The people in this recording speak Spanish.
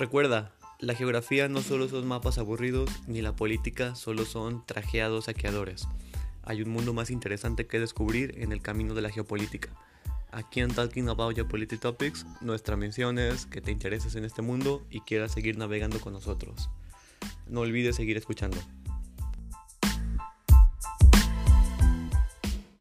Recuerda, la geografía no solo son mapas aburridos, ni la política solo son trajeados saqueadores. Hay un mundo más interesante que descubrir en el camino de la geopolítica. Aquí en Talking About Geopolitical Topics, nuestra misión es que te intereses en este mundo y quieras seguir navegando con nosotros. No olvides seguir escuchando.